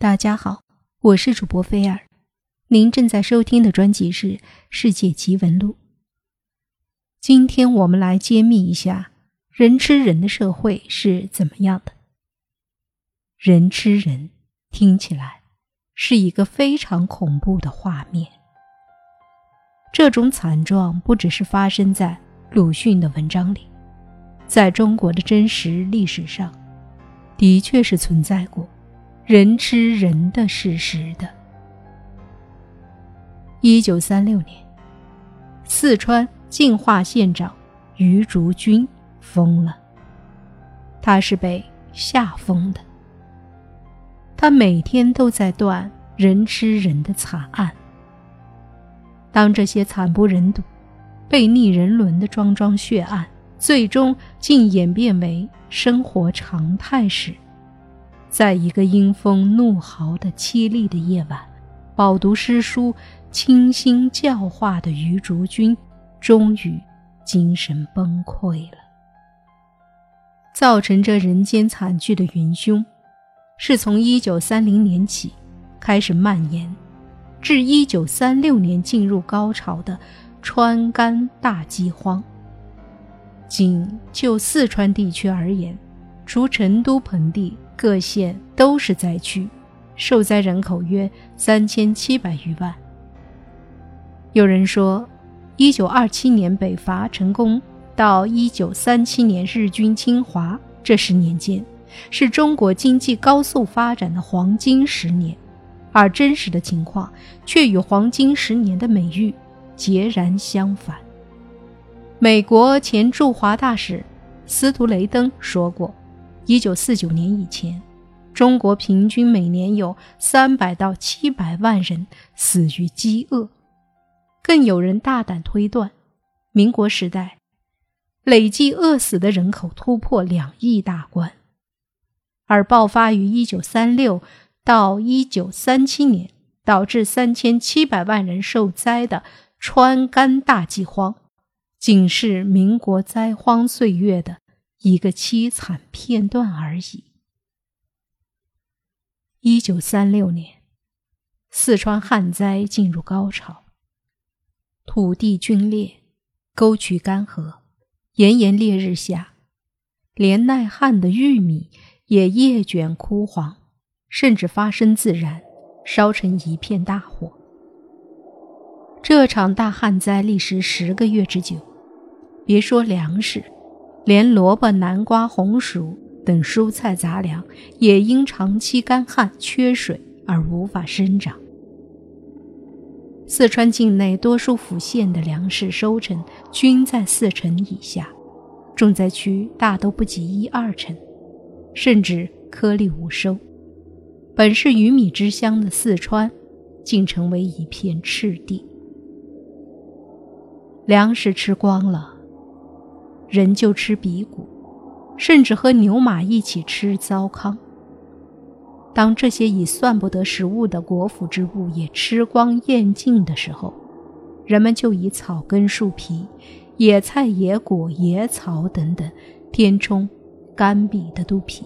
大家好，我是主播菲尔，您正在收听的专辑是《世界奇闻录》。今天我们来揭秘一下人吃人的社会是怎么样的。人吃人听起来是一个非常恐怖的画面。这种惨状不只是发生在鲁迅的文章里，在中国的真实历史上，的确是存在过。人吃人的事实的。一九三六年，四川进化县长余竹君疯了。他是被吓疯的。他每天都在断人吃人的惨案。当这些惨不忍睹、被逆人伦的桩桩血案，最终竟演变为生活常态时，在一个阴风怒号的凄厉的夜晚，饱读诗书、倾心教化的余竹君，终于精神崩溃了。造成这人间惨剧的元凶，是从一九三零年起开始蔓延，至一九三六年进入高潮的川甘大饥荒。仅就四川地区而言，除成都盆地。各县都是灾区，受灾人口约三千七百余万。有人说，一九二七年北伐成功到一九三七年日军侵华这十年间，是中国经济高速发展的黄金十年，而真实的情况却与黄金十年的美誉截然相反。美国前驻华大使斯图雷登说过。一九四九年以前，中国平均每年有三百到七百万人死于饥饿，更有人大胆推断，民国时代累计饿死的人口突破两亿大关。而爆发于一九三六到一九三七年，导致三千七百万人受灾的川甘大饥荒，仅是民国灾荒岁月的。一个凄惨片段而已。一九三六年，四川旱灾进入高潮，土地龟裂，沟渠干涸，炎炎烈日下，连耐旱的玉米也叶卷枯黄，甚至发生自燃，烧成一片大火。这场大旱灾历时十个月之久，别说粮食。连萝卜、南瓜、红薯等蔬菜杂粮也因长期干旱缺水而无法生长。四川境内多数府县的粮食收成均在四成以下，重灾区大都不及一二成，甚至颗粒无收。本是鱼米之乡的四川，竟成为一片赤地。粮食吃光了。人就吃鼻骨，甚至和牛马一起吃糟糠。当这些已算不得食物的果腹之物也吃光咽尽的时候，人们就以草根、树皮、野菜、野果、野草等等填充干瘪的肚皮。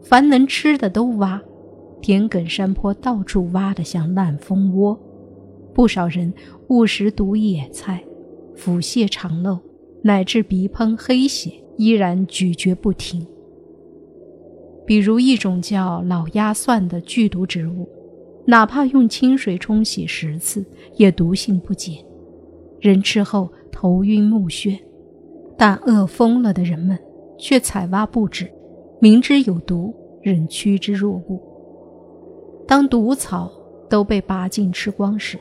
凡能吃的都挖，田埂山坡到处挖得像烂蜂窝。不少人误食毒野菜，腹泻肠漏。乃至鼻喷黑血，依然咀嚼不停。比如一种叫老鸦蒜的剧毒植物，哪怕用清水冲洗十次，也毒性不减，人吃后头晕目眩。但饿疯了的人们却采挖不止，明知有毒，仍趋之若鹜。当毒草都被拔尽吃光时，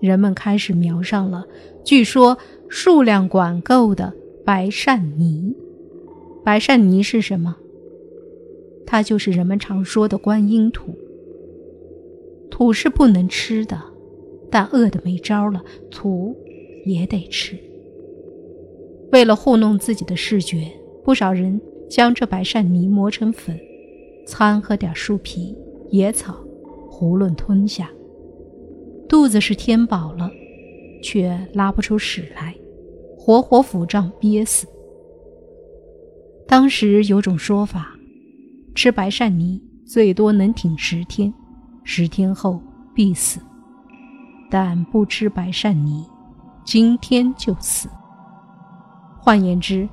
人们开始瞄上了，据说。数量管够的白鳝泥，白鳝泥是什么？它就是人们常说的观音土。土是不能吃的，但饿得没招了，土也得吃。为了糊弄自己的视觉，不少人将这白鳝泥磨成粉，掺和点树皮、野草，囫囵吞下。肚子是填饱了。却拉不出屎来，活活腹胀憋死。当时有种说法，吃白鳝泥最多能挺十天，十天后必死。但不吃白鳝泥，今天就死。换言之，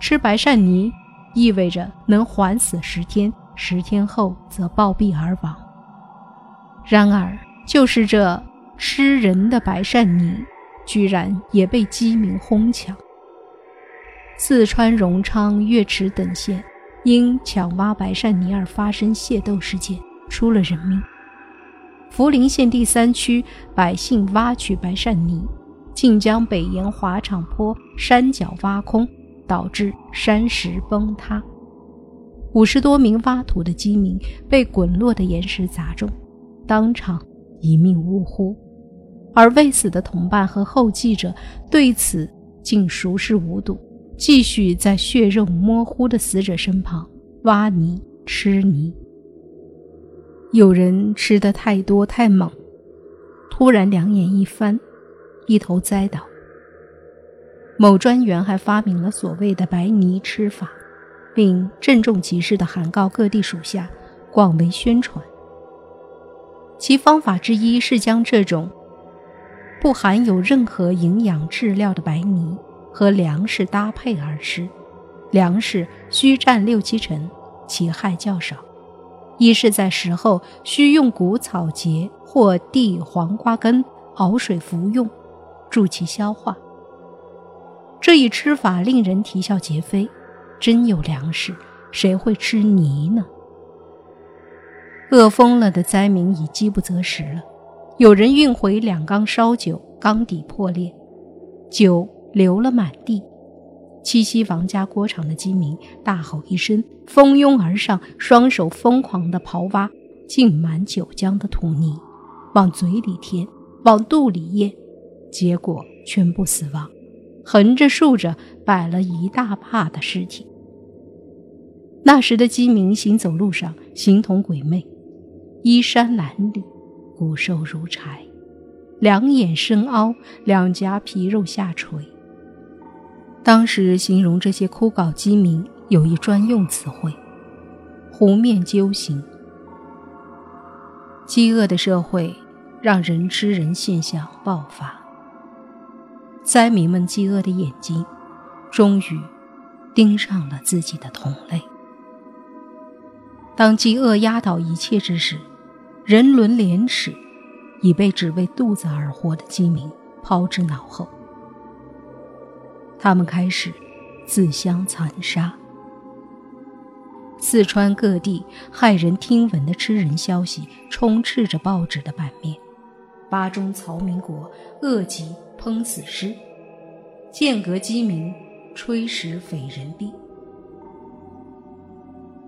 吃白鳝泥意味着能缓死十天，十天后则暴毙而亡。然而，就是这吃人的白鳝泥，居然也被鸡鸣哄抢。四川荣昌、岳池等县因抢挖白鳝泥而发生械斗事件，出了人命。涪陵县第三区百姓挖取白鳝泥，竟将北沿华场坡山脚挖空，导致山石崩塌。五十多名挖土的饥民被滚落的岩石砸中，当场一命呜呼。而未死的同伴和后继者对此竟熟视无睹，继续在血肉模糊的死者身旁挖泥吃泥。有人吃的太多太猛，突然两眼一翻，一头栽倒。某专员还发明了所谓的“白泥吃法”，并郑重其事地函告各地属下，广为宣传。其方法之一是将这种不含有任何营养质料的白泥和粮食搭配而吃，粮食需占六七成，其害较少。一是在食后需用谷草结或地黄瓜根熬水服用，助其消化。这一吃法令人啼笑皆非。真有粮食，谁会吃泥呢？饿疯了的灾民已饥不择食了。有人运回两缸烧酒，缸底破裂，酒流了满地。七夕王家锅厂的饥民大吼一声，蜂拥而上，双手疯狂地刨挖浸满酒浆的土泥，往嘴里填，往肚里咽，结果全部死亡。横着竖着摆了一大帕的尸体。那时的鸡民行走路上形同鬼魅，衣衫褴褛，骨瘦如柴，两眼深凹，两颊皮肉下垂。当时形容这些枯槁饥民有一专用词汇：“湖面揪形。”饥饿的社会让人吃人现象爆发，灾民们饥饿的眼睛终于盯上了自己的同类。当饥饿压倒一切之时，人伦廉耻已被只为肚子而活的饥民抛之脑后。他们开始自相残杀。四川各地骇人听闻的吃人消息充斥着报纸的版面：巴中曹民国恶疾烹死尸，间隔饥民吹食匪人币。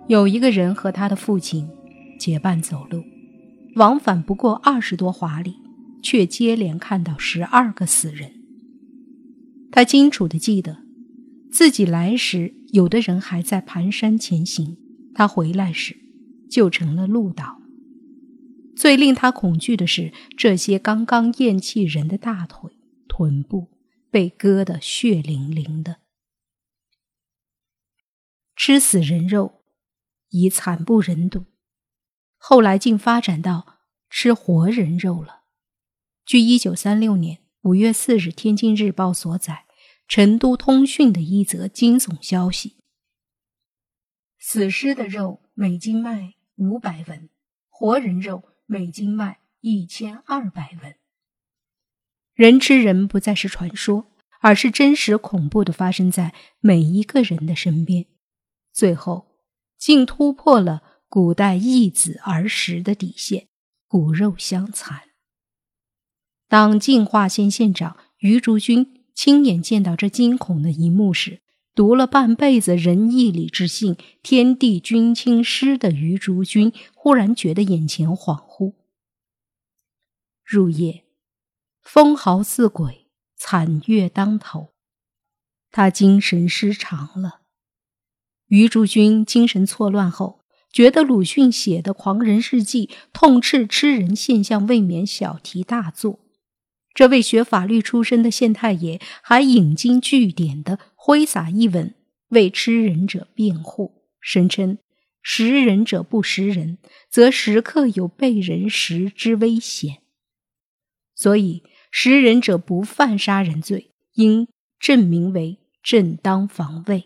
有一个人和他的父亲结伴走路，往返不过二十多华里，却接连看到十二个死人。他清楚地记得，自己来时有的人还在蹒跚前行，他回来时就成了路倒。最令他恐惧的是，这些刚刚咽气人的大腿、臀部被割得血淋淋的。吃死人肉已惨不忍睹，后来竟发展到吃活人肉了。据一九三六年。五月四日，《天津日报》所载，成都通讯的一则惊悚消息：死尸的肉每斤卖五百文，活人肉每斤卖一千二百文。人吃人不再是传说，而是真实恐怖的发生在每一个人的身边，最后竟突破了古代义子儿时的底线，骨肉相残。当进化县县长于竹君亲眼见到这惊恐的一幕时，读了半辈子仁义礼智信、天地君亲师的于竹君忽然觉得眼前恍惚。入夜，风嚎似鬼，惨月当头，他精神失常了。于竹君精神错乱后，觉得鲁迅写的《狂人日记》痛斥吃人现象，未免小题大做。这位学法律出身的县太爷还引经据典的挥洒一文为吃人者辩护，声称食人者不食人，则时刻有被人食之危险。所以，食人者不犯杀人罪，应正名为正当防卫。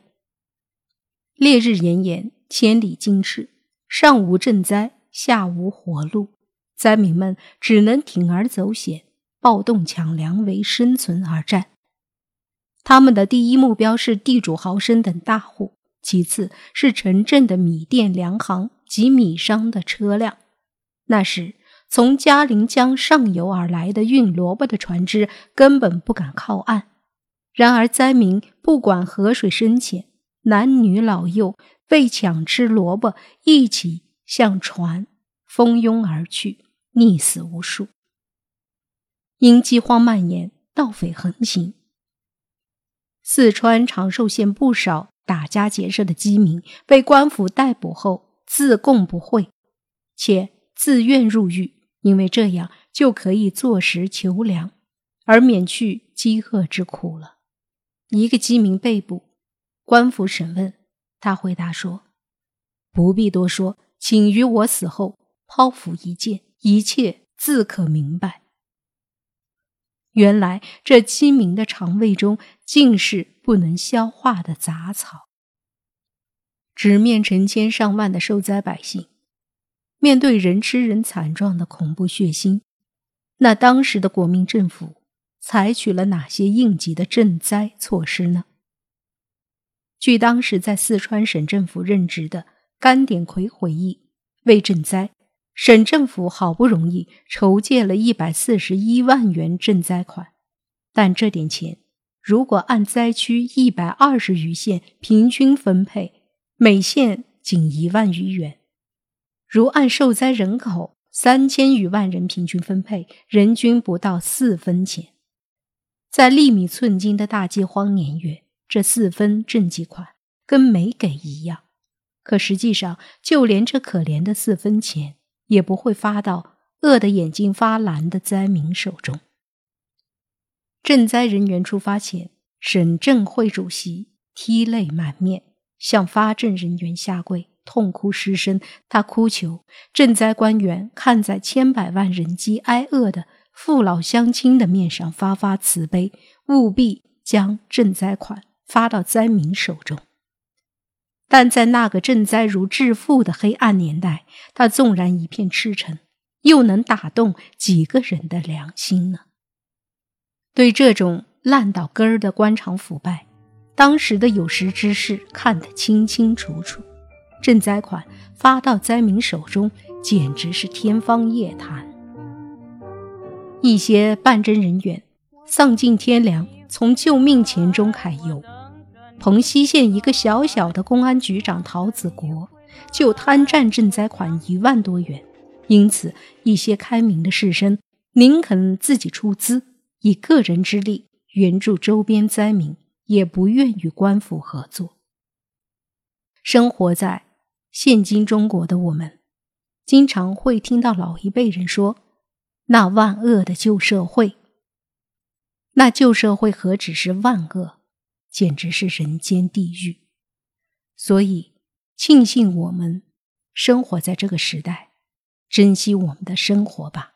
烈日炎炎，千里金翅，上无赈灾，下无活路，灾民们只能铤而走险，暴动抢粮为生存而战。他们的第一目标是地主豪绅等大户。其次是城镇的米店、粮行及米商的车辆，那时从嘉陵江上游而来的运萝卜的船只根本不敢靠岸。然而灾民不管河水深浅，男女老幼为抢吃萝卜，一起向船蜂拥而去，溺死无数。因饥荒蔓延，盗匪横行，四川长寿县不少。打家劫舍的饥民被官府逮捕后自供不讳，且自愿入狱，因为这样就可以坐食求粮，而免去饥饿之苦了。一个饥民被捕，官府审问他，回答说：“不必多说，请于我死后剖腹一见，一切自可明白。”原来这饥民的肠胃中尽是。不能消化的杂草，直面成千上万的受灾百姓，面对人吃人惨状的恐怖血腥，那当时的国民政府采取了哪些应急的赈灾措施呢？据当时在四川省政府任职的甘典奎回忆，为赈灾，省政府好不容易筹借了一百四十一万元赈灾款，但这点钱。如果按灾区一百二十余县平均分配，每县仅一万余元；如按受灾人口三千余万人平均分配，人均不到四分钱。在粒米寸金的大饥荒年月，这四分赈济款跟没给一样。可实际上，就连这可怜的四分钱，也不会发到饿得眼睛发蓝的灾民手中。赈灾人员出发前，省政会主席涕泪满面，向发赈人员下跪，痛哭失声。他哭求赈灾官员看在千百万人饥挨饿的父老乡亲的面上发发慈悲，务必将赈灾款发到灾民手中。但在那个赈灾如致富的黑暗年代，他纵然一片赤诚，又能打动几个人的良心呢？对这种烂到根儿的官场腐败，当时的有识之士看得清清楚楚。赈灾款发到灾民手中，简直是天方夜谭。一些办赈人员丧尽天良，从救命钱中揩油。蓬溪县一个小小的公安局长陶子国就贪占赈灾款一万多元，因此一些开明的士绅宁肯自己出资。以个人之力援助周边灾民，也不愿与官府合作。生活在现今中国的我们，经常会听到老一辈人说：“那万恶的旧社会。”那旧社会何止是万恶，简直是人间地狱。所以，庆幸我们生活在这个时代，珍惜我们的生活吧。